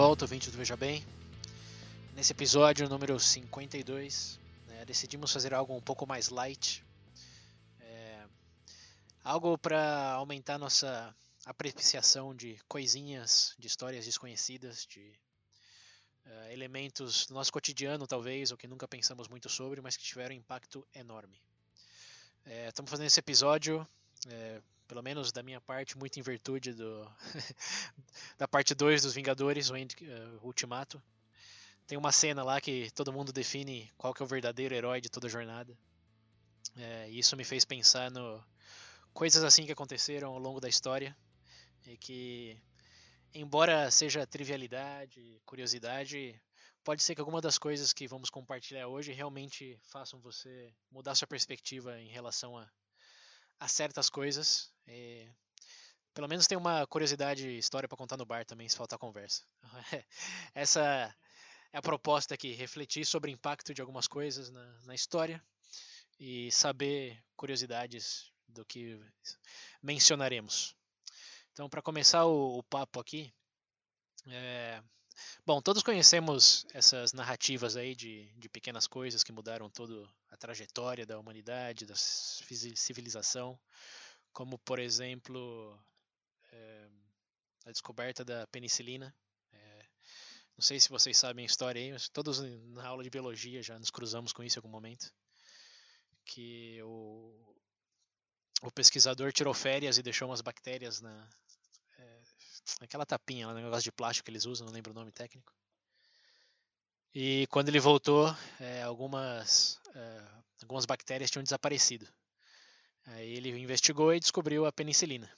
volta, ouvintes do Veja Bem. Nesse episódio número 52, né, decidimos fazer algo um pouco mais light. É, algo para aumentar nossa apreciação de coisinhas, de histórias desconhecidas, de uh, elementos do nosso cotidiano, talvez, ou que nunca pensamos muito sobre, mas que tiveram impacto enorme. É, estamos fazendo esse episódio, é, pelo menos da minha parte, muito em virtude do da parte 2 dos Vingadores, o End, uh, Ultimato. Tem uma cena lá que todo mundo define qual que é o verdadeiro herói de toda a jornada. É, isso me fez pensar no coisas assim que aconteceram ao longo da história e que, embora seja trivialidade, curiosidade, pode ser que alguma das coisas que vamos compartilhar hoje realmente façam você mudar sua perspectiva em relação a, a certas coisas. E, pelo menos tem uma curiosidade, história para contar no bar também, se faltar conversa. Essa é a proposta aqui, refletir sobre o impacto de algumas coisas na, na história e saber curiosidades do que mencionaremos. Então, para começar o, o, papo aqui, é, bom, todos conhecemos essas narrativas aí de, de pequenas coisas que mudaram toda a trajetória da humanidade, da civilização, como, por exemplo, é, a descoberta da penicilina. É, não sei se vocês sabem a história aí, mas todos na aula de biologia já nos cruzamos com isso em algum momento. Que o, o pesquisador tirou férias e deixou umas bactérias na, aquela tapinha lá, negócio de plástico que eles usam, não lembro o nome técnico. E quando ele voltou, é, algumas, é, algumas bactérias tinham desaparecido. Aí ele investigou e descobriu a penicilina.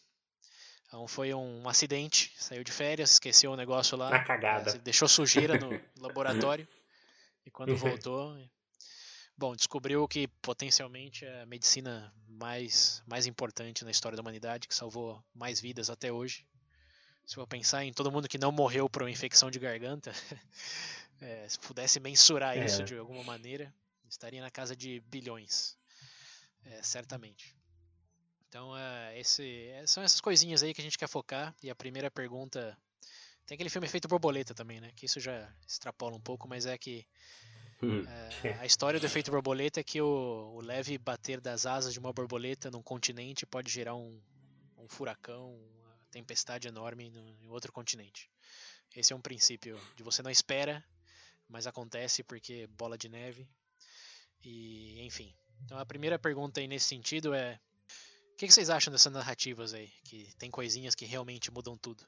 Então foi um, acidente, saiu de férias, esqueceu o negócio lá. Na cagada. É, deixou sujeira no laboratório. e quando voltou, bom, descobriu que potencialmente é a medicina mais, mais importante na história da humanidade, que salvou mais vidas até hoje se for pensar em todo mundo que não morreu por uma infecção de garganta, é, se pudesse mensurar é. isso de alguma maneira, estaria na casa de bilhões, é, certamente. Então, é, esse, é, são essas coisinhas aí que a gente quer focar. E a primeira pergunta. Tem aquele filme Efeito Borboleta também, né? Que isso já extrapola um pouco, mas é que. Hum. É, a história do efeito borboleta é que o, o, leve bater das asas de uma borboleta num continente pode gerar um, um furacão, tempestade enorme no, em outro continente. Esse é um princípio de você não espera, mas acontece porque bola de neve. E, enfim. Então a primeira pergunta aí nesse sentido é: que, que vocês acham dessas narrativas aí? Que tem coisinhas que realmente mudam tudo?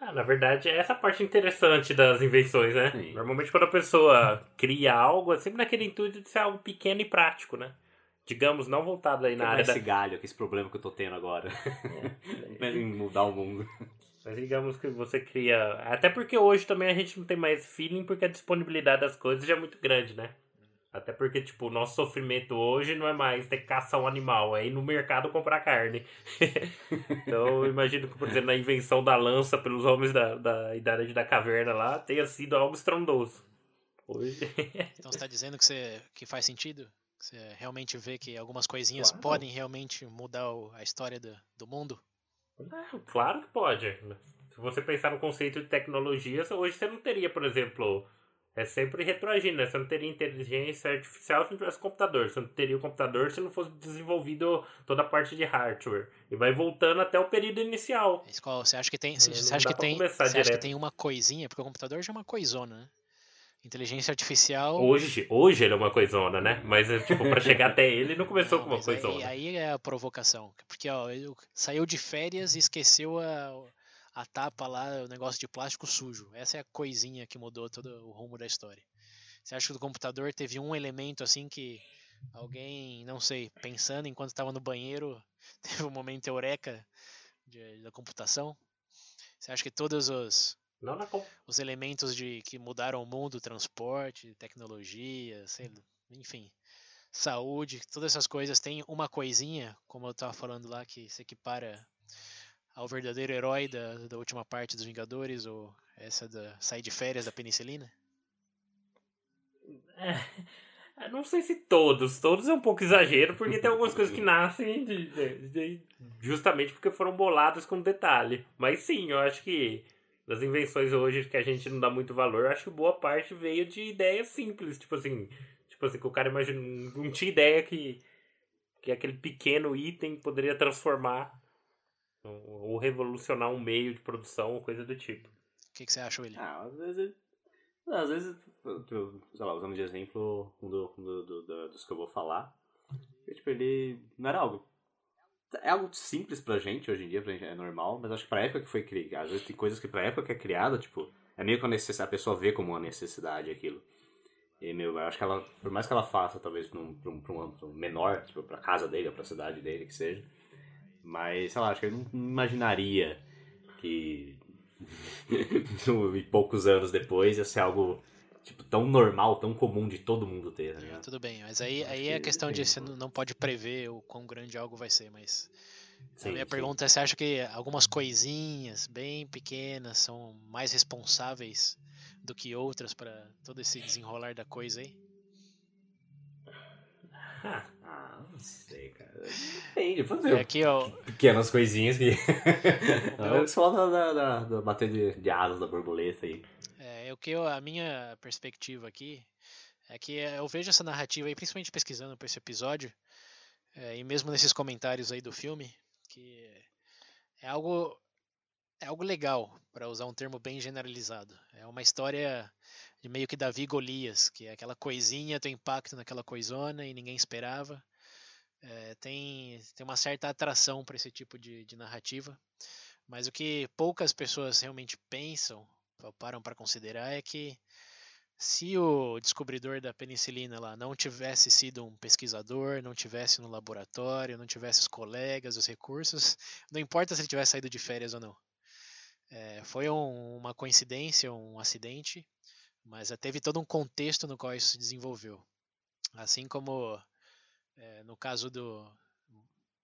Ah, na verdade, é essa parte interessante das invenções, né? Sim. Normalmente quando a pessoa cria algo, é sempre naquele intuito de ser algo pequeno e prático, né? digamos, não voltado aí na área esse da... galho, que esse problema que eu tô tendo agora. É. em mudar o mundo. Mas digamos que você cria. Até porque hoje também a gente não tem mais feeling porque a disponibilidade das coisas já é muito grande, né? Até porque, tipo, o nosso sofrimento hoje não é mais ter que caçar um animal, é ir no mercado comprar carne. então, eu imagino que, por exemplo, a invenção da lança pelos homens da, da Idade da Caverna lá tenha sido algo estrondoso. Hoje. então, você está dizendo que, você, que faz sentido? Você realmente vê que algumas coisinhas claro. podem realmente mudar a história do, do mundo? É, claro que pode. Se você pensar no conceito de tecnologia, hoje você não teria, por exemplo, é sempre retroagindo, né? Você não teria inteligência artificial se não tivesse computador. Você não teria o computador se não fosse desenvolvido toda a parte de hardware. E vai voltando até o período inicial. Você acha que tem, você acha que tem, você acha que tem uma coisinha? Porque o computador já é uma coisona, né? Inteligência artificial. Hoje, hoje ele é uma coisona, né? Mas, tipo, para chegar até ele, não começou não, com uma coisona. Aí, aí é a provocação. Porque, ó, ele saiu de férias e esqueceu a, a tapa lá, o negócio de plástico sujo. Essa é a coisinha que mudou todo o rumo da história. Você acha que o computador teve um elemento assim que alguém, não sei, pensando enquanto estava no banheiro, teve um momento eureka, de- da computação? Você acha que todos os, os elementos de que mudaram o mundo, transporte, tecnologia, sei enfim, saúde, todas essas coisas têm uma coisinha, como eu estava falando lá, que se equipara ao verdadeiro herói da, da última parte dos Vingadores, ou essa da sair de férias da penicilina? É, não sei se todos. Todos é um pouco exagero, porque tem algumas coisas que nascem de- de- de- justamente porque foram boladas com detalhe. Mas sim, eu acho que das invenções hoje que a gente não dá muito valor, eu acho que boa parte veio de ideias simples. Tipo assim, tipo assim que o cara imagina, não tinha ideia que, que aquele pequeno item poderia transformar ou ou revolucionar um meio de produção ou coisa do tipo. O que, que você acha, William? Ah, às vezes. Às vezes, eu- eu- sei lá, usando de exemplo um, do, um do- do- do- dos que eu vou falar, que, tipo, ele não era algo. É algo simples pra gente hoje em dia, pra gente é normal, mas acho que pra época que foi criado, às vezes tem coisas que pra época que é criada, tipo, é meio que a, necess... a pessoa vê como uma necessidade aquilo. E, meu, eu acho que ela, por mais que ela faça, talvez, pra um, pra um, pra um âmbito menor, tipo, pra casa dele ou pra cidade dele, que seja, mas, sei lá, acho que ele não imaginaria que e poucos anos depois ia ser algo tipo tão normal, tão comum de todo mundo ter, ligado? Tudo bem, mas aí, aí é a que questão de você não pode prever o quão grande algo vai ser, mas a Sim, minha sim. pergunta é, você acha que algumas coisinhas bem pequenas são mais responsáveis do que outras para todo esse desenrolar da coisa aí? Não sei, cara. Depende, pode É aqui, ó, pequenas coisinhas que. Eu só da, da, da, da bater de, de asas da borboleta aí. é, o que eu, a minha perspectiva aqui é que eu vejo essa narrativa aí, principalmente pesquisando para esse episódio, é, e mesmo nesses comentários aí do filme, que é algo é algo legal, para usar um termo bem generalizado. É uma história de meio que Davi e Golias, que é aquela coisinha tem impacto naquela coisona e ninguém esperava. É, tem, tem uma certa atração para esse tipo de, de narrativa, mas o que poucas pessoas realmente pensam, param para considerar, é que se o descobridor da penicilina lá não tivesse sido um pesquisador, não tivesse no laboratório, não tivesse os colegas, os recursos, não importa se ele tivesse saído de férias ou não. É, foi um- uma coincidência, um acidente, mas teve todo um contexto no qual isso se desenvolveu. Assim como é, no caso do.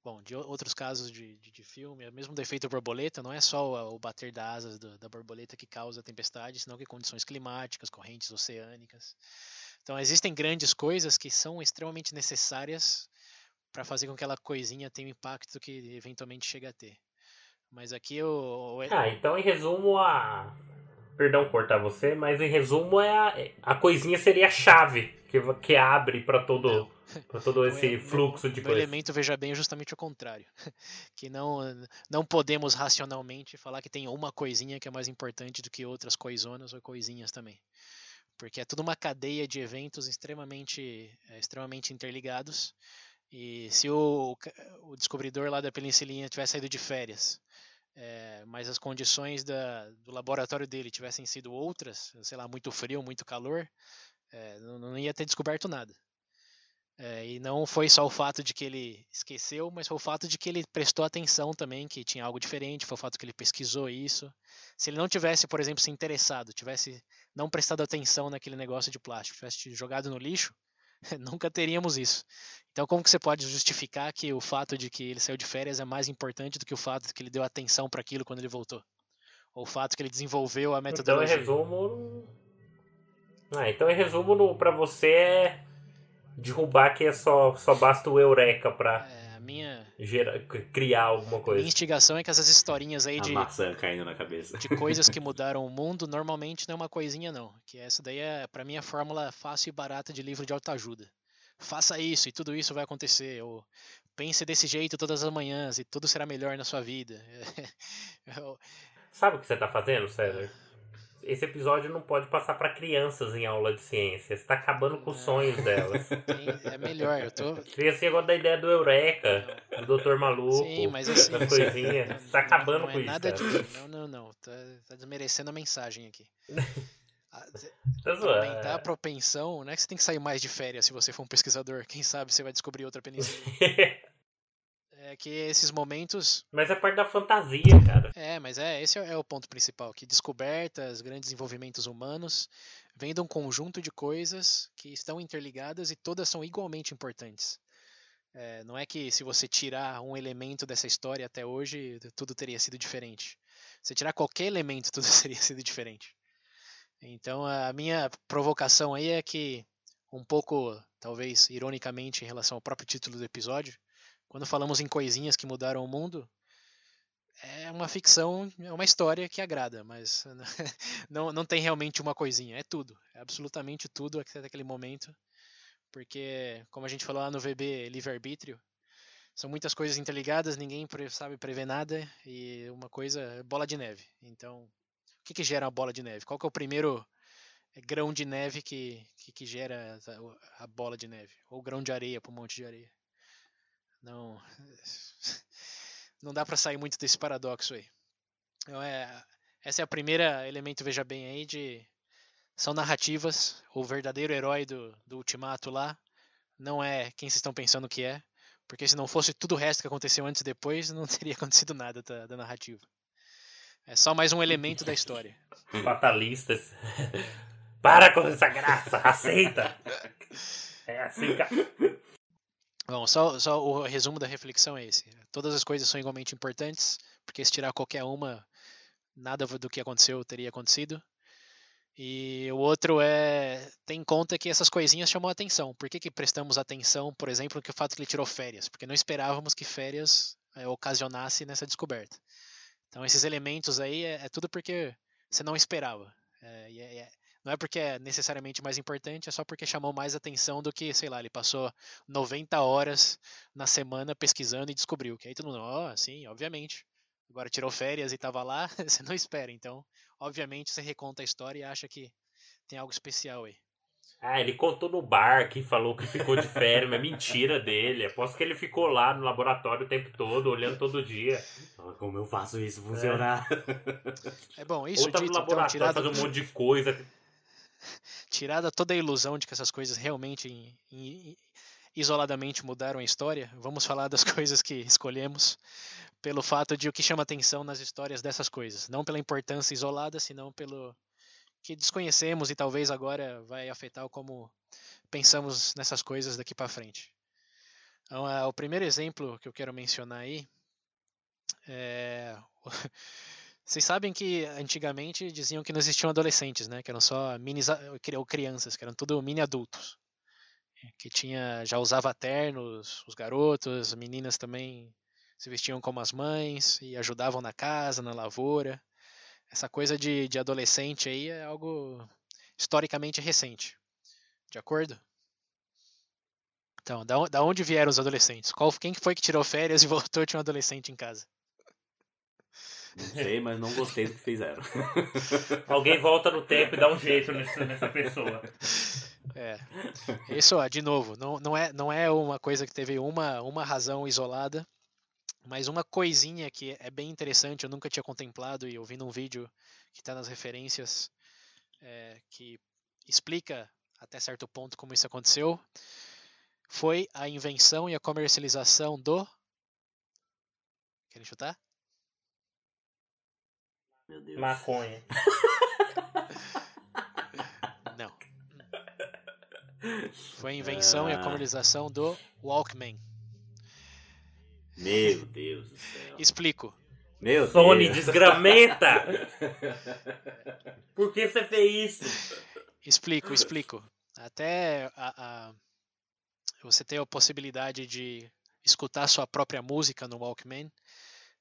Bom, de o- outros casos de, de, de filme, é mesmo do efeito borboleta, não é só o, o bater das asas do- da borboleta que causa a tempestade, senão que condições climáticas, correntes oceânicas. Então, existem grandes coisas que são extremamente necessárias para fazer com que aquela coisinha tenha o impacto que eventualmente chega a ter. Mas aqui o, o- Ah, então em resumo a. Perdão cortar você, mas em resumo é a, a coisinha seria a chave que, que abre pra todo, pra todo o esse ele- fluxo de o coisa. elemento, veja bem, é justamente o contrário. Que não, não podemos racionalmente falar que tem uma coisinha que é mais importante do que outras coisonas ou coisinhas também. Porque é tudo uma cadeia de eventos extremamente, é, extremamente interligados. E se o, o descobridor lá da penicilina tivesse saído de férias, é, mas as condições da, do laboratório dele tivessem sido outras, sei lá, muito frio, muito calor, é, não, não ia ter descoberto nada. É, e não foi só o fato de que ele esqueceu, mas foi o fato de que ele prestou atenção também, que tinha algo diferente, foi o fato que ele pesquisou isso. Se ele não tivesse, por exemplo, se interessado, tivesse não prestado atenção naquele negócio de plástico, tivesse jogado no lixo, nunca teríamos isso. Então, como que você pode justificar que o fato de que ele saiu de férias é mais importante do que o fato de que ele deu atenção para aquilo quando ele voltou? Ou o fato que ele desenvolveu a Então em metodologia? resumo. Ah, então em resumo pra você é derrubar que é só, só basta o Eureka pra É, a minha, gerar, criar alguma a minha coisa. instigação é que essas historinhas aí A de, maçã caindo na cabeça. de coisas que mudaram o mundo, normalmente não é uma coisinha não. Que essa daí é, para mim, a fórmula fácil e barata de livro de autoajuda. Faça isso e tudo isso vai acontecer. Ou pense desse jeito todas as manhãs e tudo será melhor na sua vida. Eu- Sabe o que você tá fazendo, César? Esse episódio não pode passar pra crianças em aula de ciência. Você tá acabando com os sonhos delas. tem- é melhor, eu tô. Criança gosta da ideia do Eureka, do Doutor Maluco, Sim, mas assim. das coisinhas. Você tá acabando não é com isso, nada cara. de, Não, não, não. Tá, tá desmerecendo a mensagem aqui. Ah, ze- Tá. Aumentar a propensão, não é que você tem que sair mais de férias se você for um pesquisador. Quem sabe você vai descobrir outra penicilina. É que esses momentos. Mas é parte da fantasia, cara. É, mas é, esse é o ponto principal, que descobertas, grandes desenvolvimentos humanos vêm de um conjunto de coisas que estão interligadas e todas são igualmente importantes. É, não é que se você tirar um elemento dessa história até hoje, tudo teria sido diferente. Se tirar qualquer elemento, tudo teria sido diferente. Então a minha provocação aí é que, um pouco, talvez ironicamente, em relação ao próprio título do episódio, quando falamos em coisinhas que mudaram o mundo, é uma ficção, é uma história que agrada, mas não, não tem realmente uma coisinha, é tudo, é absolutamente tudo até aquele momento, porque, como a gente falou lá no VB Livre-Arbítrio, são muitas coisas interligadas, ninguém sabe prever nada, e uma coisa é bola de neve. Então, o que, que gera uma bola de neve? Qual que é o primeiro grão de neve que, que, que gera a bola de neve? Ou grão de areia para um monte de areia? Não, não dá para sair muito desse paradoxo aí. Então é, essa é a primeira elemento, veja bem aí, de são narrativas. O verdadeiro herói do, do Ultimato lá não é quem vocês estão pensando que é, porque se não fosse tudo o resto que aconteceu antes e depois, não teria acontecido nada da, da narrativa. É só mais um elemento da história. Fatalistas. Para com essa graça, aceita. É assim, cara. Bom, só, só o resumo da reflexão é esse. Todas as coisas são igualmente importantes, porque se tirar qualquer uma, nada do que aconteceu teria acontecido. E o outro é tem em conta que essas coisinhas chamam atenção. Por que, que prestamos atenção, por exemplo, que o fato que ele tirou férias? Porque não esperávamos que férias é, ocasionasse nessa descoberta. Então esses elementos aí é, é tudo porque você não esperava. É, é, não é porque é necessariamente mais importante, é só porque chamou mais atenção do que, sei lá, ele passou 90 horas na semana pesquisando e descobriu. Que aí todo mundo, ó, oh, sim, obviamente. Agora tirou férias e estava lá, você não espera. Então, obviamente, você reconta a história e acha que tem algo especial aí. Ah, ele contou no bar que falou que ficou de férias, mas é mentira dele. Aposto que ele ficou lá no laboratório o tempo todo, olhando todo dia. Como eu faço isso funcionar? É, é bom, isso Ou tá dito, no laboratório então, tirado... fazendo um monte de coisa tirada toda a ilusão de que essas coisas realmente em, em, isoladamente mudaram a história, vamos falar das coisas que escolhemos pelo fato de o que chama atenção nas histórias dessas coisas, não pela importância isolada, senão pelo que desconhecemos e talvez agora vai afetar como pensamos nessas coisas daqui para frente. Então, é, o primeiro exemplo que eu quero mencionar aí é Vocês sabem que antigamente diziam que não existiam adolescentes, né? Que eram só mini ou crianças, que eram tudo mini adultos. Que tinha já usava ternos, os garotos, as meninas também se vestiam como as mães e ajudavam na casa, na lavoura. Essa coisa de, de adolescente aí é algo historicamente recente. De acordo? Então, da, da onde vieram os adolescentes? Qual, quem foi que tirou férias e voltou e tinha um adolescente em casa? Não sei, mas não gostei do que fizeram. Alguém volta no tempo e dá um jeito nessa, nessa pessoa. É. Isso, ó, de novo, não, não, é, não é uma coisa que teve uma, uma razão isolada, mas uma coisinha que é bem interessante, eu nunca tinha contemplado e ouvindo um vídeo que está nas referências é, que explica até certo ponto como isso aconteceu, foi a invenção e a comercialização do. Querem chutar? Meu Deus. Maconha. Não. Foi a invenção ah. e a comercialização do Walkman. Meu Deus do céu. Explico. Meu Sony Deus. desgramenta! Por que você fez isso? Explico, explico. Até a, a, você ter a possibilidade de escutar sua própria música no Walkman,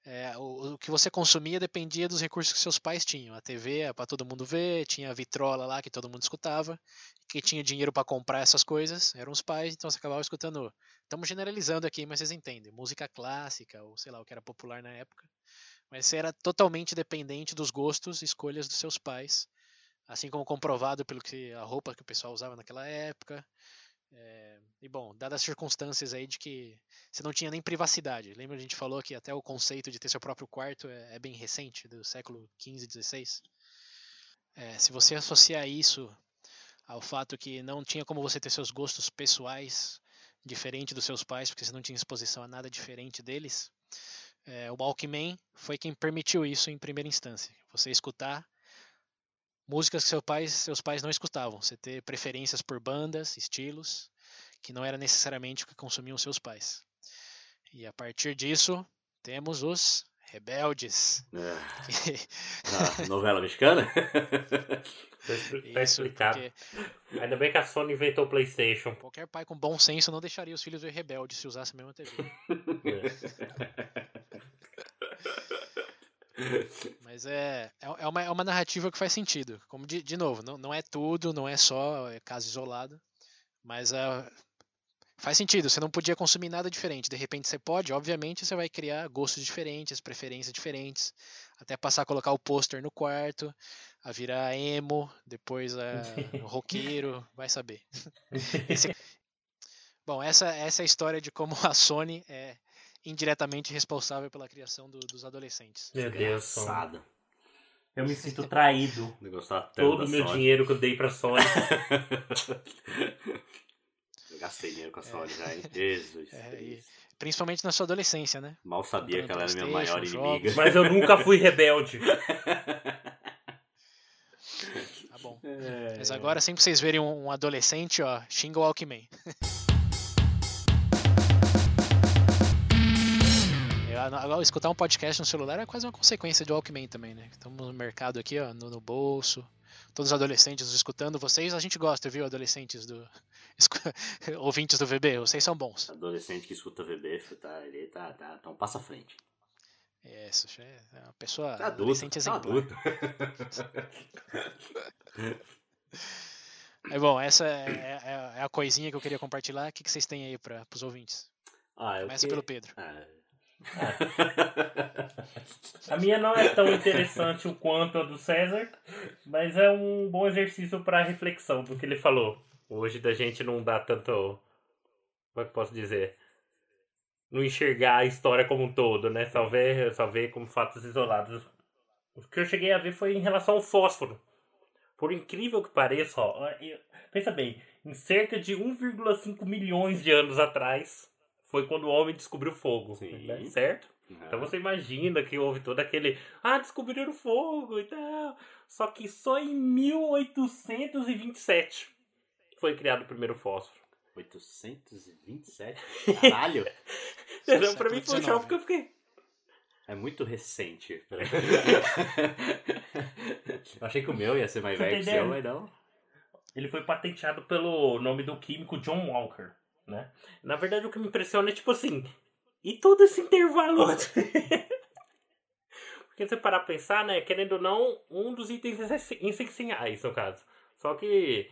é, o, o, que você consumia dependia dos recursos que seus pais tinham. A TV para todo mundo ver, tinha a vitrola lá que todo mundo escutava. Quem tinha dinheiro para comprar essas coisas eram os pais, então você acabava escutando. Estamos generalizando aqui, mas vocês entendem. Música clássica, ou sei lá, o que era popular na época. Mas você era totalmente dependente dos gostos e escolhas dos seus pais. Assim como comprovado pelo que a roupa que o pessoal usava naquela época, é, e bom, dadas as circunstâncias aí de que você não tinha nem privacidade. Lembra a gente falou que até o conceito de ter seu próprio quarto é, é bem recente, do século XV, XVI? É, se você associar isso ao fato que não tinha como você ter seus gostos pessoais diferente dos seus pais, porque você não tinha exposição a nada diferente deles, é, o Walkman foi quem permitiu isso em primeira instância. Você escutar músicas que seu pais, seus pais não escutavam, você ter preferências por bandas, estilos, que não era necessariamente o que consumiam seus pais. E a partir disso, temos os rebeldes. É. Ah, novela mexicana? tá Isso, explicado. porque Ainda bem que a Sony inventou o PlayStation. qualquer pai com bom senso não deixaria os filhos ver rebeldes se usasse a mesma TV. Mas é, é é uma, é uma narrativa que faz sentido. Como de, de novo, não, não é tudo, não é só é caso isolado, mas é, faz sentido. Você não podia consumir nada diferente. De repente você pode, obviamente você vai criar gostos diferentes, preferências diferentes, até passar a colocar o pôster no quarto, a virar emo, depois a roqueiro, vai saber. Esse- Bom, essa, essa é a história de como a Sony é indiretamente responsável pela criação do- dos adolescentes. Meu Deus. Engraçado. Eu me sinto traído. Todo o meu Sony. dinheiro que eu dei pra Sony. Eu gastei dinheiro com a Sony já, hein? Jesus. É, Cristo. Principalmente na sua adolescência, né? Mal sabia que ela era minha maior jogos. inimiga. Mas eu nunca fui rebelde. Tá bom. É. Mas agora, sempre que vocês verem um, adolescente, ó, xinga o Walkman. Agora, escutar um podcast no celular é quase uma consequência do Walkman também, né? Estamos no mercado aqui, ó, no, no bolso. Todos os adolescentes escutando. Vocês, a gente gosta, viu, adolescentes do... ouvintes do VB, vocês são bons. Adolescente que escuta VB, tá, ele tá, tá, tá um passo à frente. É, isso é uma pessoa Tá adulto, adolescente tá exemplar. adulto. Mas bom, essa é, é- é a coisinha que eu queria compartilhar. O que, que vocês têm aí para os ouvintes? Ah, Começa que- pelo Pedro. Ah. A minha não é tão interessante o quanto a do César, mas é um bom exercício para reflexão do que ele falou. Hoje da gente não dá tanto. Como é que posso dizer? Não enxergar a história como um todo, né? Só ver, só ver como fatos isolados. O que eu cheguei a ver foi em relação ao fósforo. Por incrível que pareça, ó, eu- pensa bem, em cerca de 1,5 milhões de anos atrás foi quando o homem descobriu fogo, Sim. né? certo? Então você imagina que houve todo aquele. Ah, descobriram fogo e tal. Só que só em 1827 foi criado o primeiro fósforo. 827? Caralho! Então, pra mim foi um choque porque eu fiquei. É muito recente. Eu achei que o meu ia ser mais velho que o seu, mas não. Ele foi patenteado pelo nome do químico John Walker, né? Na verdade, o que me impressiona é tipo assim. E todo esse intervalo? Porque você parar pra pensar, né? Querendo ou não, um dos itens essenci- essenciais, no caso. Só que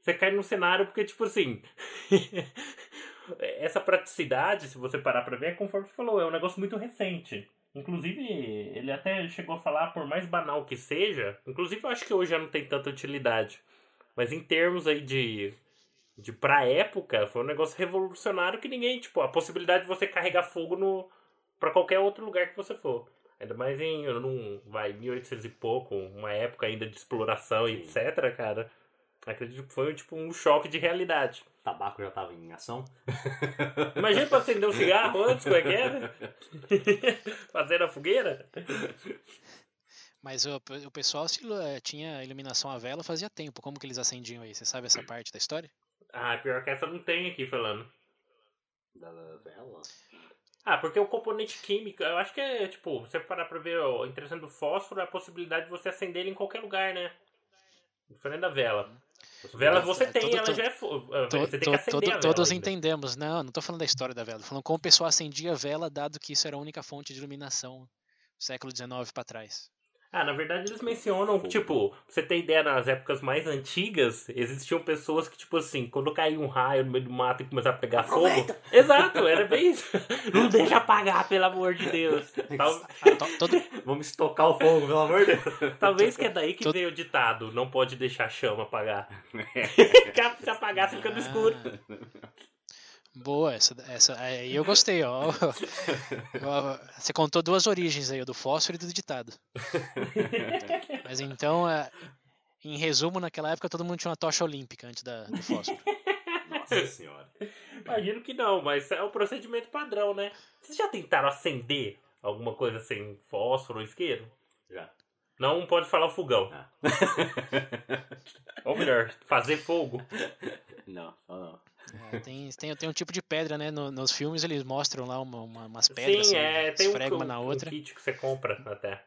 você cai num cenário porque, tipo assim. essa praticidade, se você parar pra ver, é conforme você falou, é um negócio muito recente. Inclusive, ele até chegou a falar, por mais banal que seja, inclusive eu acho que hoje já não tem tanta utilidade. Mas em termos aí de. De pra época, foi um negócio revolucionário que ninguém, tipo, a possibilidade de você carregar fogo no para qualquer outro lugar que você for. Ainda mais em, num, vai, 1800 e pouco, uma época ainda de exploração e Sim. etc, cara. Acredito que foi, tipo, um choque de realidade. Tabaco já tava em ação. Imagina pra acender um cigarro antes, como é que era? Fazer a fogueira? Mas o, o pessoal se eh, tinha iluminação a vela fazia tempo. Como que eles acendiam aí? Você sabe essa parte da história? Ah, pior que essa não tem aqui falando. Da vela? Ah, porque o componente químico, eu acho que é, tipo, você parar pra ver o interessante do fósforo é a possibilidade de você acender ele em qualquer lugar, né? Diferente da vela. Vela você É, tem, todo- ela todo- já é. To- Você tem to- que acender todo- a todos ainda. entendemos. Não, não tô falando da história da vela. Tô falando como o pessoal acendia a vela, dado que isso era a única fonte de iluminação século XIX pra trás. Ah, na verdade eles mencionam, Fogo. tipo, pra você ter ideia, nas épocas mais antigas, existiam pessoas que, tipo assim, quando caía um raio no meio do mato e começava a pegar Aproveita. fogo. Exato, era bem isso. Não deixa apagar, pelo amor de Deus. Tal- Ah, todo, Vamos estocar o fogo, pelo amor de Deus. talvez que é daí que Todo- veio o ditado, não pode deixar a chama apagar. Que Se apagar, você fica no escuro. Boa, essa, essa aí eu gostei, ó. Você contou duas origens aí, o do fósforo e do ditado. Mas então, é, em resumo, naquela época todo mundo tinha uma tocha olímpica antes da, do fósforo. Nossa senhora. Imagino que não, mas é o procedimento padrão, né? Vocês já tentaram acender alguma coisa sem fósforo ou isqueiro? Já. Não pode falar o fogão. Ah. Ou melhor, fazer fogo. não, só não. É, tem, tem, tem um tipo de pedra, né? No- nos filmes eles mostram lá uma, uma- umas pedras, Sim, assim, é. Tem um, um- na um outra. kit que você compra até.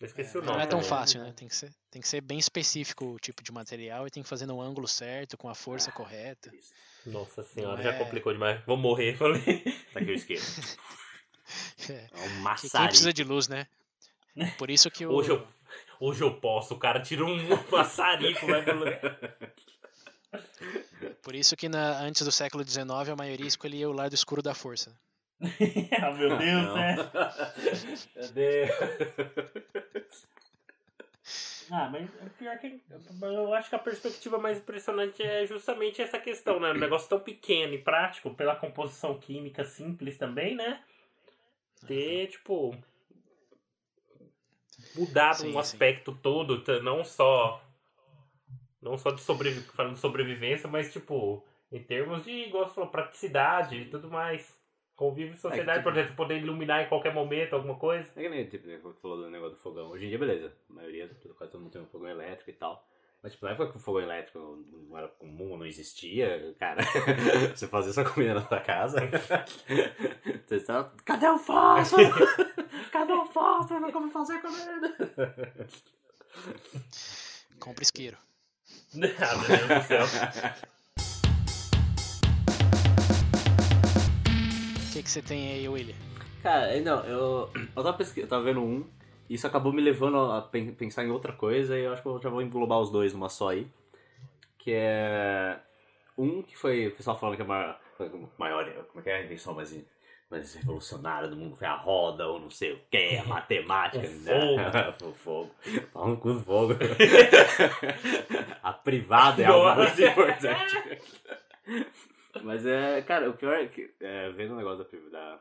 Eu esqueci o Não nome. é tão também. fácil, né? Tem que, ser, tem que ser bem específico o tipo de material e tem que fazer no ângulo certo, com a força correta. Nossa senhora, Não já é- complicou demais. Vou morrer, falei. Tá aqui o isqueiro. É, É um que quem maçarico. precisa de luz, né? Por isso que o. Hoje eu, hoje eu posso. O cara tira um maçarico, vai lugar. Por isso que na, antes do século XIX a maioria escolhia o lado escuro da força. ah, meu Deus, né? Meu Deus. Ah, mas é pior que. Eu acho que a perspectiva mais impressionante é justamente essa questão, né? Um negócio tão pequeno e prático, pela composição química simples também, né? Ter, tipo. Mudado Sim, um sim. aspecto todo, t- não só. Não só de sobrevi falando de sobrevivência, mas, tipo, em termos de, igual você falou, praticidade e tudo mais. Convívio em sociedade, tipo- por exemplo, poder iluminar em qualquer momento alguma coisa. É que nem tipo, né, você falou do negócio do fogão. Hoje em dia, beleza. A maioria, quase todo mundo tem um fogão elétrico e tal. Mas, tipo, na época que o fogão elétrico não era comum, não existia, cara, você fazia sua comida na sua casa, você estava, cadê o fósforo? Cadê o fósforo? Como fazer comida? Compra isqueiro. Ah, meu Deus do céu. O que, que você tem aí, William? Cara, não, eu, eu, tava pesqui- eu tava vendo um, e isso acabou me levando a pen- pensar em outra coisa, e eu acho que eu já vou englobar os dois numa só aí. Que é. Um que foi. O pessoal falando que é maior. maior como é que é a invenção mais, mais revolucionária do mundo? Foi a roda, ou não sei o que, a matemática. O né? o fogo. Fala no cu do fogo. a privada é algo mais importante. Mas é, cara, o pior é que, é, vendo o negócio da,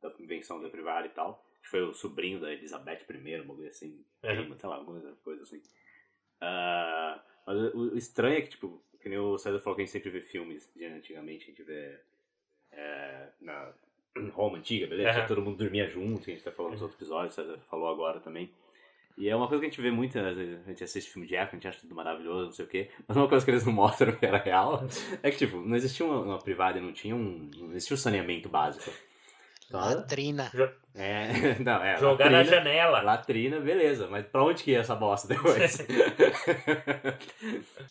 da, da invenção da privada e tal, que foi o sobrinho da Elizabeth I, um bagulho assim, Uhum. sei lá, alguma coisa assim. Ah, mas o, o estranho é que, tipo, que nem o César falou que a gente sempre vê filmes de antigamente, a gente vê é, na Roma antiga, beleza? Uhum. Todo mundo dormia junto, que a gente tá falando nos outros episódios, César falou agora também. E é uma coisa que a gente vê muito, a gente assiste filme de época, a gente acha tudo maravilhoso, não sei o quê. Mas uma coisa que eles não mostram que era real é que, tipo, não existia uma, uma privada e não tinha um. Não existia um saneamento básico. Latrina. é, não, é. Jogar na latrina, janela. latrina, beleza, mas pra onde que ia essa bosta depois?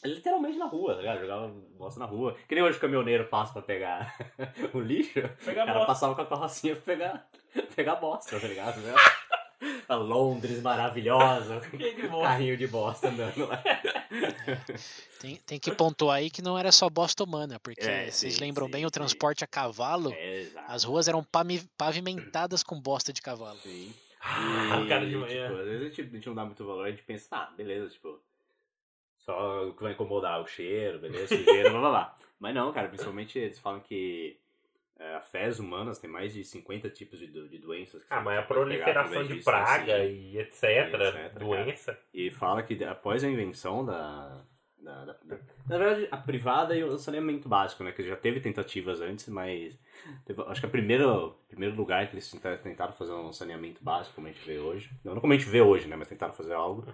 Literalmente na rua, tá ligado? Jogava bosta na rua. Que nem hoje o caminhoneiro passa pra pegar o lixo. Pegar o cara bosta. passava com a carrocinha pra pegar, pegar bosta, tá ligado? A Londres maravilhosa. Carrinho de bosta andando lá. Tem, tem que pontuar aí que não era só bosta humana, porque É, vocês sim, lembram sim, bem o sim. transporte a cavalo? É. As ruas eram pavimentadas com bosta de cavalo. Sim. Ah, o cara de manhã. Tipo, às vezes a gente, a gente não dá muito valor, a gente pensa, ah, beleza, tipo, só que vai incomodar o cheiro, beleza, sujeira, blá blá blá. Mas não, cara, principalmente eles falam que é, as fezes humanas tem mais de 50 tipos de, de doenças. Que Ah, mas a pegar proliferação de praga assim. e etc. etc, doença. E fala que após a invenção da. da, da- da- na verdade, a privada e o saneamento básico, né? Que já teve tentativas antes, mas. teve- acho que o primeiro, primeiro lugar que eles tentaram, tentaram fazer um saneamento básico, como a gente vê hoje. Não, não como a gente vê hoje, né? Mas tentaram fazer algo.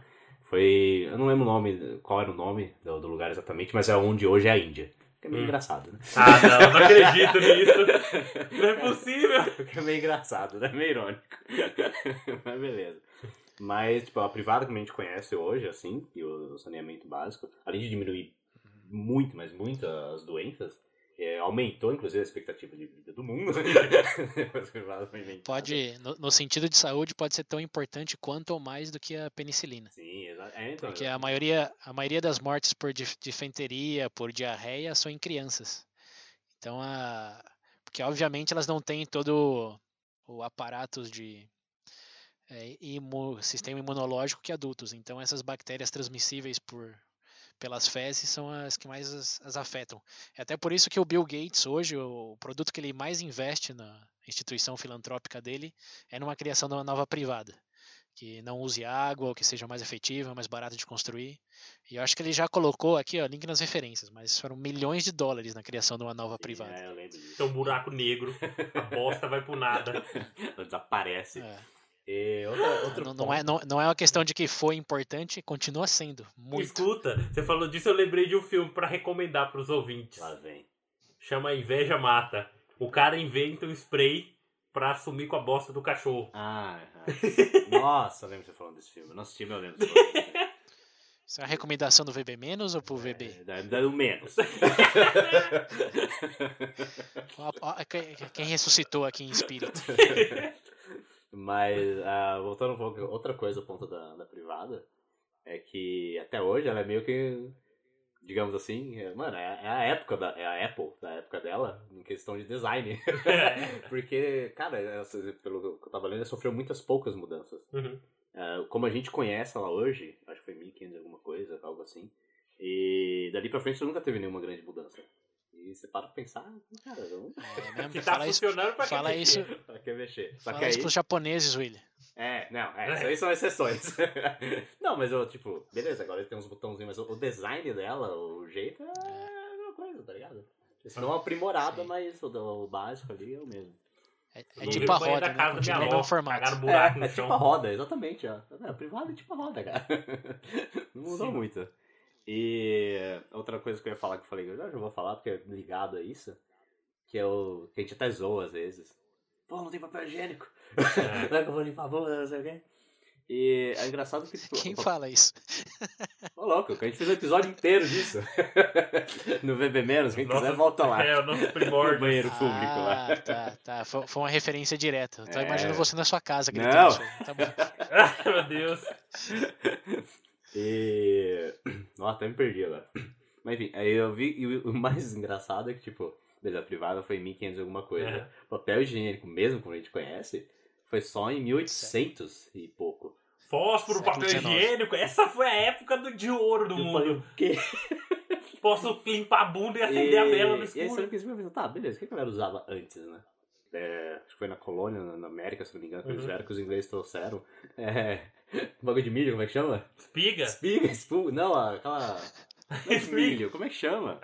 Foi. Eu não lembro o nome, qual era o nome do, do lugar exatamente, mas é onde hoje é a Índia. Que é meio Hum. engraçado, né? Ah, não, não acredito nisso. Não é possível. Que é meio engraçado, né? Meio irônico. Mas beleza. Mas, tipo, a privada como a gente conhece hoje, assim, e o saneamento básico, além de diminuir muito, mas muito as doenças, é, aumentou, inclusive, a expectativa de vida do mundo. Depois que a privada foi inventada. Pode, no, no sentido de saúde, pode ser tão importante quanto ou mais do que a penicilina. Sim. É, então, Porque a maioria, a maioria das mortes por dif- disenteria, por diarreia, são em crianças. Então, a, porque obviamente elas não têm todo o, o aparato de é, imu- sistema imunológico que adultos. Então, essas bactérias transmissíveis por pelas fezes são as que mais as, as afetam. É até por isso que o Bill Gates hoje, o produto que ele mais investe na instituição filantrópica dele é numa criação de uma nova privada. Que não use água, ou que seja mais efetiva, mais barata de construir. E eu acho que ele já colocou aqui, ó, link nas referências, mas foram milhões de dólares na criação de uma nova privada. É, eu lembro disso. Tem um buraco negro, a bosta vai pro nada. Ela desaparece. É. E outra, outro Não, não é, não, não é uma questão de que foi importante, continua sendo. Muito. Escuta, você falou disso, eu lembrei de um filme pra recomendar pros ouvintes. Lá vem. Chama Inveja Mata. O cara inventa um spray pra sumir com a bosta do cachorro. Ah, ah. nossa, eu lembro de você falando desse filme. Assisti, mas eu lembro de você falando desse filme. Isso é uma recomendação do VB menos ou pro VB? É, dá, dá o menos. Quem- ressuscitou aqui em espírito? Mas, ah, voltando um pouco, outra coisa, o ponto da, da privada, é que até hoje ela é meio que, digamos assim, é- mano, é, é a época da é a Apple, da época dela, em questão de design. Porque, cara, essa- pelo que eu tava lendo, ela sofreu muitas poucas mudanças. Uhum. Ah, como a gente conhece ela hoje, acho que foi 1500 alguma coisa, algo assim, e dali pra frente nunca teve nenhuma grande mudança. E você para pra pensar, cara, não É mesmo, Se tá fala isso, funcionando, pra que fala mexer? isso, pra que mexer. Só que fala isso aí, pros japoneses, William. É, não, é, isso aí são exceções. não, mas eu, tipo, beleza, agora tem uns botãozinhos, mas o, o design dela, o jeito é a mesma coisa, tá ligado? Eles não aprimorada, Sim. mas o, o básico ali é o mesmo. É, é Não tipo a roda, da né? casa Continua no mesmo formato. cagaram buraco é, no é tipo a roda, exatamente, ó. É, privado é tipo a roda, cara. Não mudou Sim. muito. E outra coisa que eu ia falar que eu falei, eu já vou falar porque é ligado a isso, que é o que a gente até zoa às vezes. Pô, não tem papel higiênico. É. Como é que eu vou limpar a bunda, não sei o quê. E é engraçado que, tipo, Quem fala isso? Ô, louco, a gente fez um episódio inteiro disso. no VB Menos, quem quiser volta lá. É, o nosso No primórdio. banheiro público lá. Ah, tá, tá. Foi, foi uma referência direta. Tô É. imaginando você na sua casa gritando Não. isso aí. Tá bom. Ai, meu Deus. E. Nossa, até me perdi agora. Mas enfim, aí eu vi. E o mais engraçado é que, tipo, beleza, privada foi em 1500 alguma coisa. É. Papel higiênico, mesmo como a gente conhece, foi só em 1800 e pouco. Fósforo, Século papel higiênico. Essa foi a época do, de ouro do eu mundo. falei, o quê? Posso limpar a bunda e acender a vela no E aí você escuro. tá, beleza, o que a galera usava antes, né? É, acho que foi na colônia, na América, se não me engano, que eles Uhum. vieram que os ingleses trouxeram. É. Bagulho de milho, como é que chama? Espiga? Espiga, espu... Não, aquela. Não é Espiga. milho, como é que chama?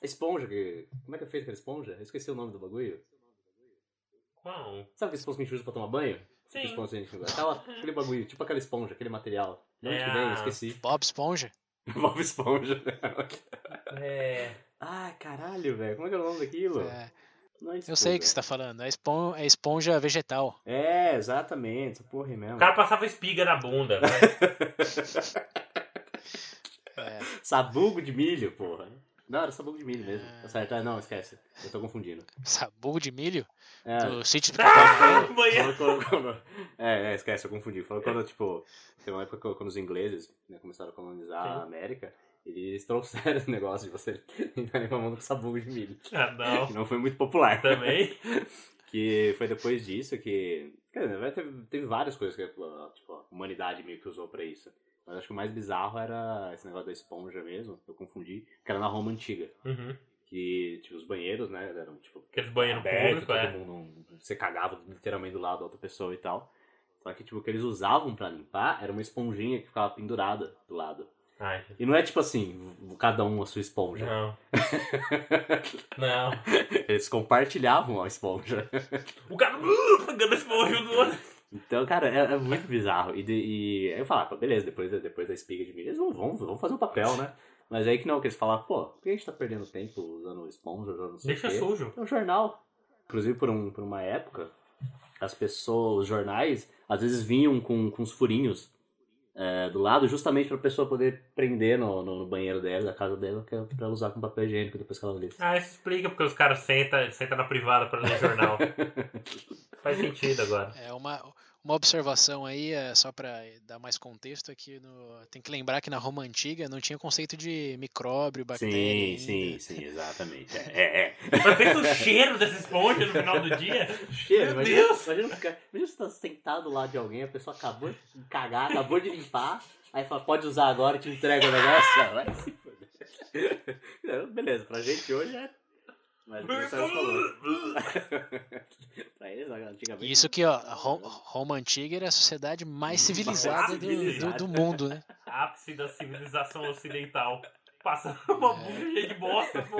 A esponja que. Como é que é feita aquela esponja? Eu esqueci o nome do bagulho. Qual? Sabe aquele esponja que a gente usa pra tomar banho? Sim. Que esponja a gente usa? Aquela, aquele bagulho, tipo aquela esponja, aquele material. De onde É que vem? Eu a- esqueci. Bob Esponja? Bob Esponja. É. ah, caralho, velho. Como é que é o nome daquilo? É, é eu sei o que você tá falando. É, espon, é esponja vegetal. É, exatamente. Essa porra aí mesmo. O cara passava espiga na bunda. né? É, Sabugo de milho, porra. Não, era sabugo de milho mesmo. Ah. Tá certo. Ah, não, esquece. Eu tô confundindo. sabugo de milho? É. Do sítio do Pica-Pau Banheiro. É, é, esquece, eu confundi. Falou quando, tipo, tem uma época que- quando os ingleses né, começaram a colonizar Sim. a América, eles trouxeram esse negócio de você entrar com a mão com sabugo de milho. Ah, não. Que não foi muito popular. Também. Que foi depois disso que. Quer dizer, teve, teve várias coisas que tipo, a humanidade meio que usou pra isso. Mas acho que o mais bizarro era esse negócio da esponja mesmo, eu confundi, que era na Roma Antiga. Uhum. Que, tipo, os banheiros, né, eram, tipo, Aqueles banheiros aberto, públicos, todo é. mundo, você cagava literalmente do lado da outra pessoa e tal. Só que, tipo, o que eles usavam pra limpar era uma esponjinha que ficava pendurada do lado. Ai, E não é tipo assim, cada um a sua esponja. não. Não. Eles compartilhavam a esponja. O cara uh, pegando esse porra do outro. Então, cara, é, é muito bizarro. E, de- e aí eu falava, pô, beleza, depois, depois da espiga de milho, eles vão, vão, vão fazer o papel, né? Mas aí que não, que eles falavam, pô, por que a gente tá perdendo tempo usando esponja, usando não Deixa sujo. É um jornal. Inclusive, por, um, por uma época, as pessoas, os jornais, às vezes vinham com, com os furinhos é, do lado, justamente pra pessoa poder prender no, no, no banheiro dela, da casa dela, que é pra usar com papel higiênico depois que ela lê. Ah, isso explica porque os caras sentam senta na privada pra ler jornal. Faz sentido agora. É uma, uma observação aí, é, só para dar mais contexto aqui, no, tem que lembrar que na Roma Antiga não tinha conceito de micróbio, bactéria. Sim, ainda. sim, sim, exatamente. É, é. é. Mas pensa o cheiro dessa esponja no final do dia. Cheiro, Meu imagina, Deus! Imagina, ficar- imagina você tá sentado lá de alguém, a pessoa acabou de cagar, acabou de limpar, aí fala, pode usar agora te entrega o negócio. Vai se Beleza, pra gente hoje é Mas o Marcelo falou. pra eles, antigamente. Isso que, ó, Roma Antiga era a sociedade mais civilizada do, do, do mundo, né? Ápice da civilização ocidental. Passa uma É. bunda cheia de bosta, pô.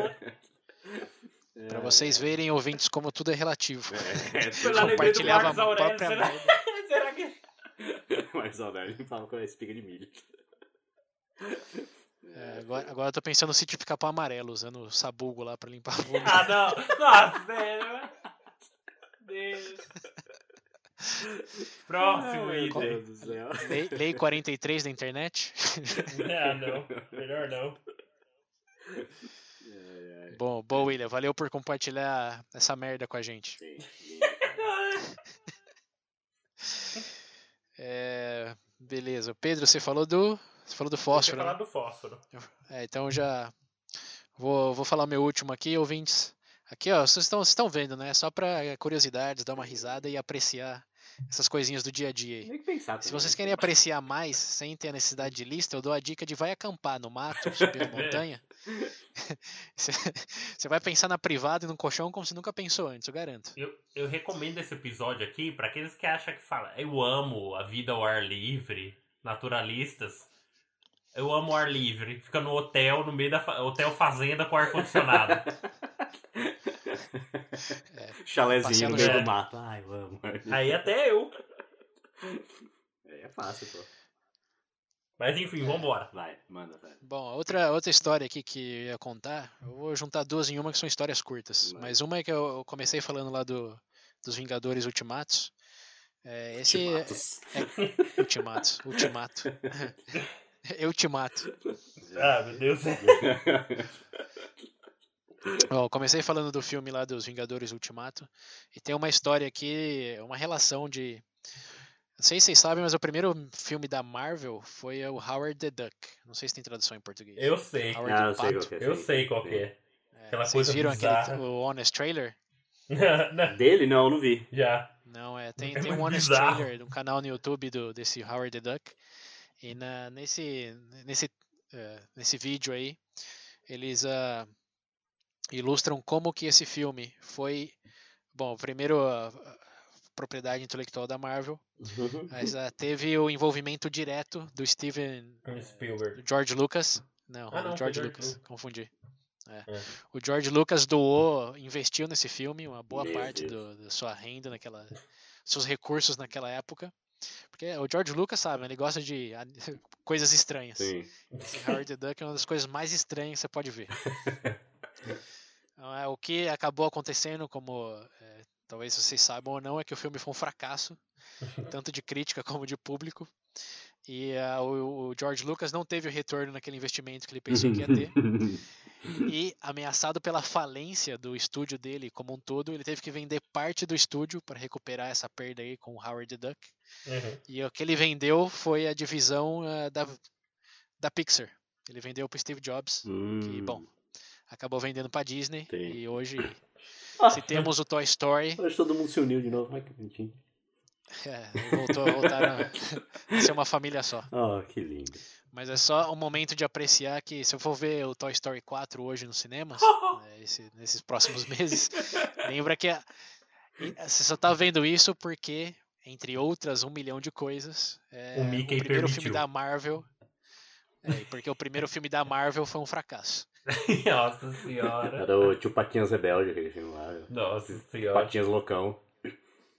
Pra vocês verem, ouvintes, como tudo é relativo. É, do Compartilhava a Aurélio. própria Será, será que... Mas ele fala com a espiga de milho. É, agora, agora eu tô pensando no sítio pica-pau amarelo, usando o sabugo lá pra limpar a bunda. Ah, não. Nossa, velho. Deus. Próximo Meu item. Deus do céu. Lei, lei 43 da internet. Ah, não. Melhor não. Ai, ai. Bom, bom, William, valeu por compartilhar essa merda com a gente. Sim, sim. É, beleza. Pedro, você falou do. Você falou do fósforo, né? falar do fósforo. É, então já vou, vou falar meu último aqui, ouvintes. Aqui, ó, vocês estão, vocês estão vendo, né? Só pra curiosidades, dar uma risada e apreciar essas coisinhas do dia a dia aí. Nem que pensar. Se vocês querem apreciar mais, sem ter a necessidade de lista, eu dou a dica de vai acampar no mato, subir a montanha. Você vai pensar na privada e no colchão como você nunca pensou antes, eu garanto. Eu, eu recomendo esse episódio aqui pra aqueles que acham que fala, eu amo a vida ao ar livre, naturalistas. Eu amo o ar livre. Fica no hotel, no meio da fa- hotel fazenda com ar condicionado. Chalézinho Passear no meio do mato. Ai, eu amo. Aí até eu. É, é fácil, pô. Mas enfim, vambora. Vai, manda, velho. Bom, outra, outra história aqui que eu ia contar, eu vou juntar duas em uma que são histórias curtas. Vai. Mas uma é que eu comecei falando lá do, dos Vingadores Ultimatos. É, esse Ultimatos. é Ultimatos, Ultimato. Eu te mato. Ah, meu Deus. Eu comecei falando do filme lá dos Vingadores Ultimato. E tem uma história aqui, uma relação de. Não sei se vocês sabem, mas o primeiro filme da Marvel foi o Howard the Duck. Não sei se tem tradução em português. Eu sei. Howard Ah, eu sei que é. Eu sei qual que é. É, aquela vocês coisa viram bizarra. aquele o Honest Trailer? Dele? Não, não vi. Já. Não, é. Tem, É tem um Honest bizarro. Trailer, um canal no YouTube do, desse Howard the Duck. E na, nesse, nesse, eh, nesse vídeo aí, eles ah, ilustram como que esse filme foi. Bom, primeiro a, propriedade intelectual da Marvel, mas ah, teve o envolvimento direto do Steven Spielberg. do George Lucas. Não, Ah, não, George George Lucas, Lucas. confundi. É. É. O George Lucas doou, investiu nesse filme, uma boa Meu parte do- da sua renda naquela, seus recursos naquela época. Porque o George Lucas, sabe, ele gosta de coisas estranhas. Sim. Esse Howard the Duck é uma das coisas mais estranhas que você pode ver. Então, é, o que acabou acontecendo, como é, talvez vocês saibam ou não, é que o filme foi um fracasso, tanto de crítica como de público. E ah, o, o George Lucas não teve o retorno naquele investimento que ele pensou que ia ter. E ameaçado pela falência do estúdio dele como um todo, ele teve que vender parte do estúdio para recuperar essa perda aí com o Howard the Duck. Uhum. E o que ele vendeu foi a divisão ah, da, da Pixar. Ele vendeu para Steve Jobs, que, Hum, bom, acabou vendendo para Disney. Sim. E hoje, Ah, se temos o Toy Story, Hoje todo mundo se uniu de novo. Ai, que bonitinho. É, voltou, voltaram a ser uma família só. Oh, que lindo. Mas é só um momento de apreciar que se eu for ver o Toy Story 4 hoje nos cinemas, né, esse- nesses próximos meses, lembra que a- você só tá vendo isso porque, entre outras um milhão de coisas, é, O Mickey primeiro permitiu. filme da Marvel. é, porque o primeiro filme da Marvel foi um fracasso. Nossa senhora. Era o tio Patinhas Rebelde, aquele filme lá. Nossa senhora. Patinhas Loucão.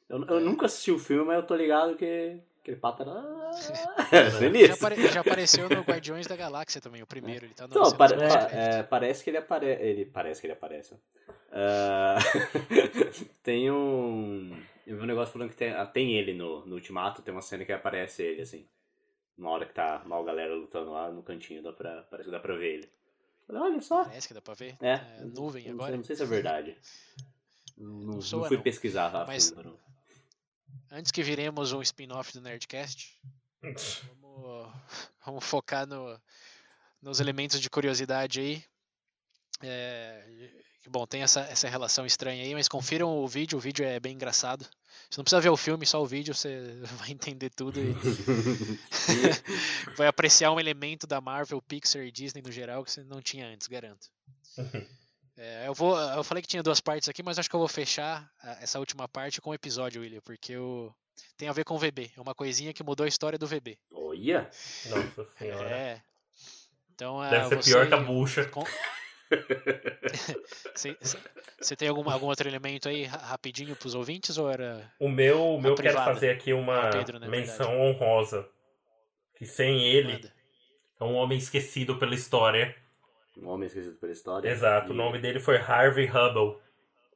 Eu, eu nunca assisti o filme, mas eu tô ligado que aquele pato era. Era Já, apare- já apareceu no Guardiões da Galáxia também, o primeiro. Ele tá no Então, cenas pare- pós pa- crédito. é, parece que ele aparece. Ele parece que ele aparece. Ah, tem um. Eu vi um negócio falando que tem, ah, tem ele no, no Ultimato, tem uma cena que aparece ele, assim. Uma hora que tá mal galera lutando lá no cantinho, dá pra, parece que dá pra ver ele. Falei, Olha só. Parece que dá pra ver. É. É, nuvem não agora. sei, não sei se é verdade. Não, não- não soa, fui não. pesquisar a Mas- não. Antes que viremos um spin-off do Nerdcast, vamos, vamos focar no, nos elementos de curiosidade aí. É, bom, tem essa, essa relação estranha aí, mas confiram o vídeo, o vídeo é bem engraçado. Você não precisa ver o filme, só o vídeo você vai entender tudo e vai apreciar um elemento da Marvel, Pixar e Disney no geral que você não tinha antes, garanto. É, eu, vou, eu falei que tinha duas partes aqui, mas acho que eu vou fechar a- essa última parte com o episódio, William, porque eu, tem a ver com o VB. É uma coisinha que mudou a história do VB. Olha! Nossa senhora. É. Então, Deve ah, ser você- pior que a bucha. com- Você você tem algum, algum outro elemento aí ra- rapidinho pros ouvintes ou era. O meu, o meu quero fazer aqui uma Ah, Pedro, né, menção honrosa. Que sem ele é um homem esquecido pela história. Um homem esquecido pela história. Exato, o E, nome dele foi Harvey Hubble.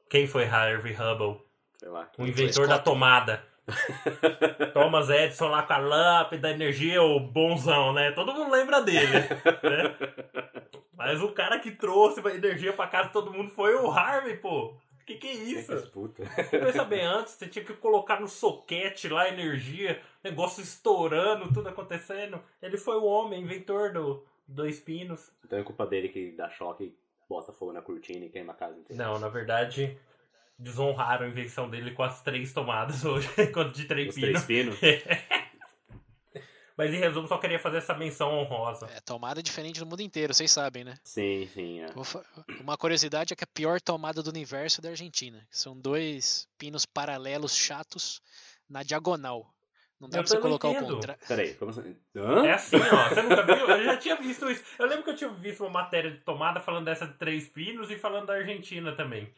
Quem foi Harvey Hubble? Sei lá. O inventor da tomada. Thomas Edison lá com a lâmpada, energia, o bonzão, né? Todo mundo lembra dele, né? Mas o cara que trouxe energia pra casa de todo mundo foi o Harvey, pô. Que que é isso? Puta. Pensa bem antes, você tinha que colocar no soquete lá energia, negócio estourando, tudo acontecendo. Ele foi o homem, inventor do Dois Pinos. Então é culpa dele que dá choque, bota fogo na cortina e queima a casa inteira. Não, na verdade, desonraram a invenção dele com as três tomadas hoje, de três Os três pinos. pinos. Mas em resumo, só queria fazer essa menção honrosa. É, tomada diferente no mundo inteiro, vocês sabem, né? Sim, sim. É. Uma curiosidade é que a pior tomada do universo é da Argentina. São dois pinos paralelos chatos na diagonal. Não dá Eu pra você colocar o entendo. contrário. Peraí, como assim? Hã? É assim, ó. Você nunca viu? Eu já tinha visto isso. Eu lembro que eu tinha visto uma matéria de tomada falando dessa de três pinos e falando da Argentina também.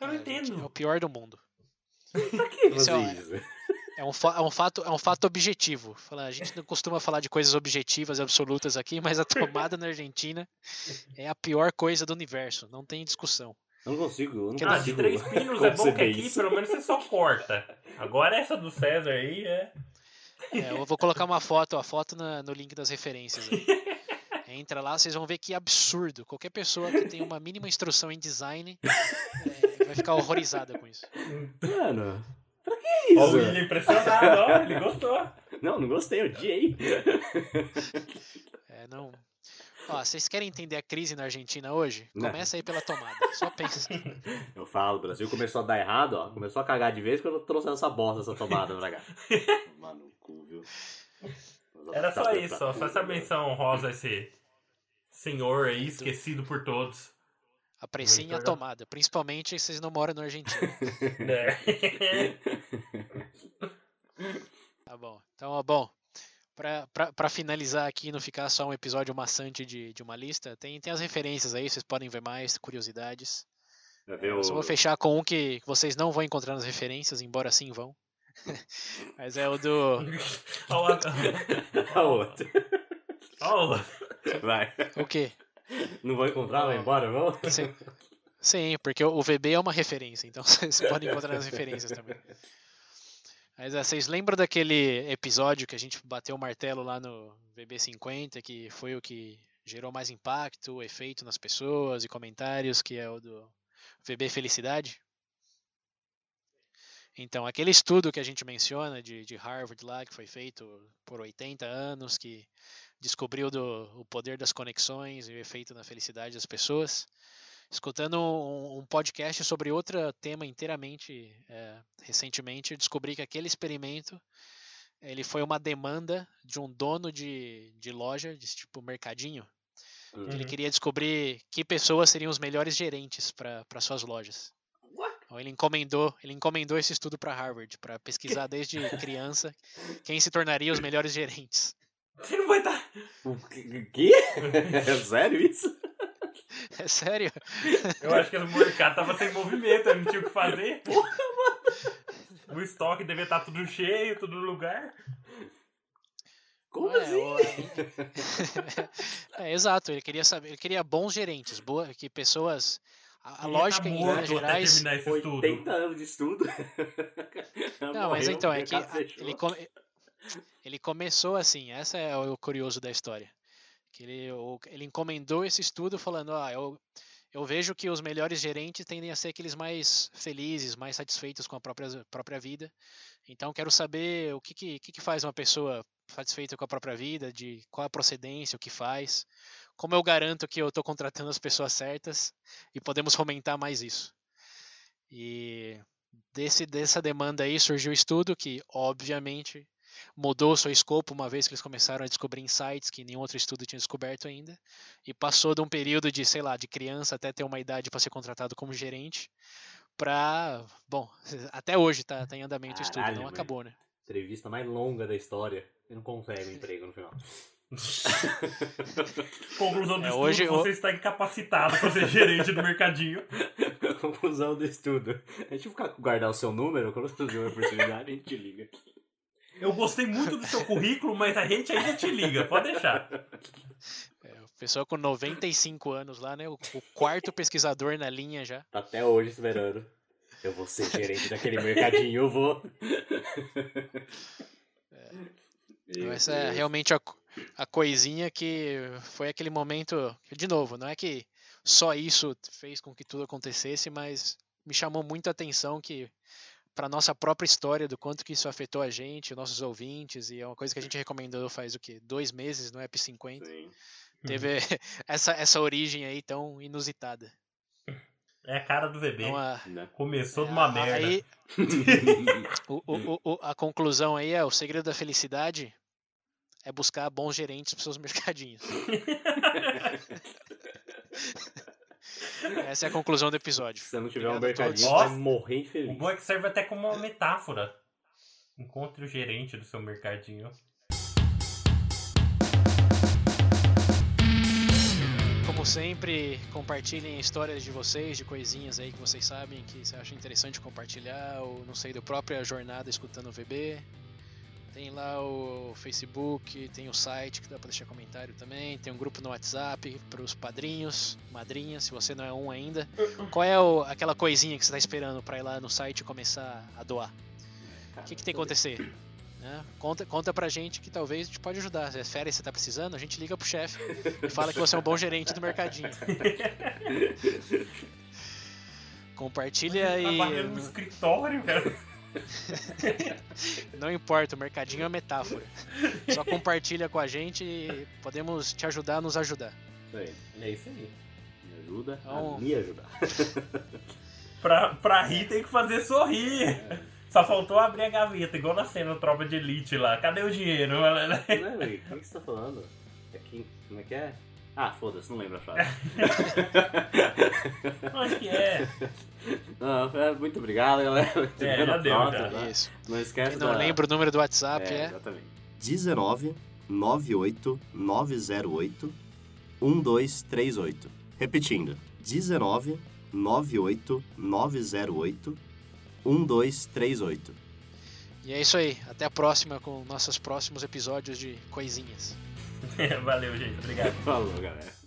Eu não É, gente, É o entendo. pior do mundo. Pra que é o- isso? É um, fa- é um fato, é um fato objetivo. Fala, A gente não costuma falar de coisas objetivas, absolutas aqui, mas a tomada na Argentina é a pior coisa do universo. Não tem discussão. Eu não consigo, eu não Ah, Ah, de três pinos é bom que aqui isso. pelo menos você só corta. Agora essa do César aí é. É, eu vou colocar uma foto, a foto na- no link das referências. aí. Entra lá, vocês vão ver que absurdo. Qualquer pessoa que tem uma mínima instrução em design é, vai ficar horrorizada com isso. Mano, pra que Ó, o isso? William impressionado, ó, ele gostou. Não, não gostei, odiei. É, não. Ó, vocês querem entender a crise na Argentina hoje? Não. Começa aí pela tomada. Só pensa. Eu falo, o Brasil começou a dar errado, ó. Começou a cagar de vez quando eu trouxe essa bosta, essa tomada pra cá. Mano, no cu, viu? Era só isso, ó, só essa menção honrosa esse senhor aí esquecido por todos. Apreciem a legal. tomada. Principalmente se vocês não moram na Argentina. né? Tá bom. Então, ó, bom. Pra finalizar aqui, não ficar só um episódio maçante de, de uma lista, tem, tem as referências aí, vocês podem ver mais, curiosidades. Eu só vou fechar com um que vocês não vão encontrar nas referências, embora sim vão. Mas é o do. Ó, o- a outra. ó, o- Vai. O quê? Não vou encontrar, vai embora, vamos? Sim, sim porque o o VB é uma referência, então vocês podem encontrar nas referências também. Mas é, vocês lembram daquele episódio que a gente bateu o martelo lá no VB50, que foi o que gerou mais impacto, efeito nas pessoas e comentários, que é o do VB Felicidade? Então, aquele estudo que a gente menciona de, de Harvard lá, que foi feito por 80 anos, que descobriu do, o poder das conexões e o efeito na felicidade das pessoas. Escutando um, um podcast sobre outro tema inteiramente é, recentemente, descobri que aquele experimento ele foi uma demanda de um dono de, de loja, de tipo mercadinho, que ele Uhum. queria descobrir que pessoas seriam os melhores gerentes para suas lojas. Então, ele encomendou, ele encomendou esse estudo para Harvard para pesquisar desde criança quem se tornaria os melhores gerentes. Não vai estar. O quê? É sério isso? É sério? Eu acho que o mercado tava sem movimento, ele não tinha o que fazer. O estoque devia estar tudo cheio, tudo no lugar. Como É, assim? o- é, exato, ele queria saber, ele queria bons gerentes, boa, que pessoas. A, a lógica tá em até gerais. terminar esse estudo. 80 anos de estudo. Não, mas Morreu, então, o é que ele, come- ele começou assim, essa é o curioso da história. Que ele, ele encomendou esse estudo falando, ah, eu, eu vejo que os melhores gerentes tendem a ser aqueles mais felizes, mais satisfeitos com a própria, própria vida. Então quero saber o que, que, que que faz uma pessoa satisfeita com a própria vida, de qual a procedência, o que faz, como eu garanto que eu estou contratando as pessoas certas e podemos fomentar mais isso. E desse, dessa demanda aí surgiu o estudo que, obviamente, mudou o seu escopo uma vez que eles começaram a descobrir insights que nenhum outro estudo tinha descoberto ainda, e passou de um período de, sei lá, de criança até ter uma idade para ser contratado como gerente, para, bom, até hoje tá, tá em andamento o estudo, Caralho, não mano. acabou, né? Entrevista mais longa da história. E não consegue um emprego no final. Conclusão do É, estudo, hoje eu- você está incapacitado para ser gerente do mercadinho. Conclusão do estudo. A gente ficar guardar o seu número, quando surgir uma oportunidade, a gente te liga. Eu gostei muito do seu currículo, mas a gente ainda te liga, pode deixar. É, o pessoal com 95 anos lá, né? O, o quarto pesquisador na linha já. Tá até hoje esperando. Eu vou ser gerente daquele mercadinho, eu vou. Então, essa é realmente a, a coisinha que foi aquele momento. De novo, não é que só isso fez com que tudo acontecesse, mas me chamou muito a atenção que para nossa própria história do quanto que isso afetou a gente, os nossos ouvintes, e é uma coisa que a gente recomendou faz o quê? Dois meses no App 50. Sim. Teve essa, essa origem aí tão inusitada. É a cara do bebê. Então, a, Né? Começou de uma merda. Aí, o, o- o- o- a conclusão aí é o segredo da felicidade é buscar bons gerentes para seus mercadinhos. Essa é a conclusão do episódio. Se você não tiver um mercadinho, você vai morrer O infeliz. bom é que serve até como uma metáfora. Encontre o gerente do seu mercadinho. Como sempre, compartilhem histórias de vocês, de coisinhas aí que vocês sabem que você acha interessante compartilhar, ou não sei, da própria jornada escutando o VB. Tem lá o Facebook, tem o site que dá pra deixar comentário também, tem um grupo no WhatsApp para os padrinhos, madrinhas, se você não é um ainda. Qual é o- aquela coisinha que você tá esperando pra ir lá no site e começar a doar? O que, que tem que acontecer? Né? Conta, conta pra gente que talvez a gente pode ajudar. Se é férias você tá precisando, a gente liga pro chefe e fala que você é um bom gerente do mercadinho. Compartilha aí. Trabalhando no escritório, cara. Não importa, o mercadinho é metáfora. Só compartilha com a gente e podemos te ajudar a nos ajudar. É isso aí. Me ajuda Então- a me ajudar. Pra, pra rir tem que fazer sorrir. Só faltou abrir a gaveta, igual na cena Tropa de Elite lá. Cadê o dinheiro? Não é? O que você tá falando? É quem, como é que é? Ah, foda-se, não lembro a frase. Acho que é. não, é, muito obrigado, galera. É, já deu, já. né? Isso. Não esquece Quem não da... lembra o número do WhatsApp É, é. exatamente. 19 98 908 1238. Repetindo, 19 98 908 1238. E é isso aí. Até a próxima com nossos próximos episódios de coisinhas. Valeu, gente. Obrigado. Falou, galera.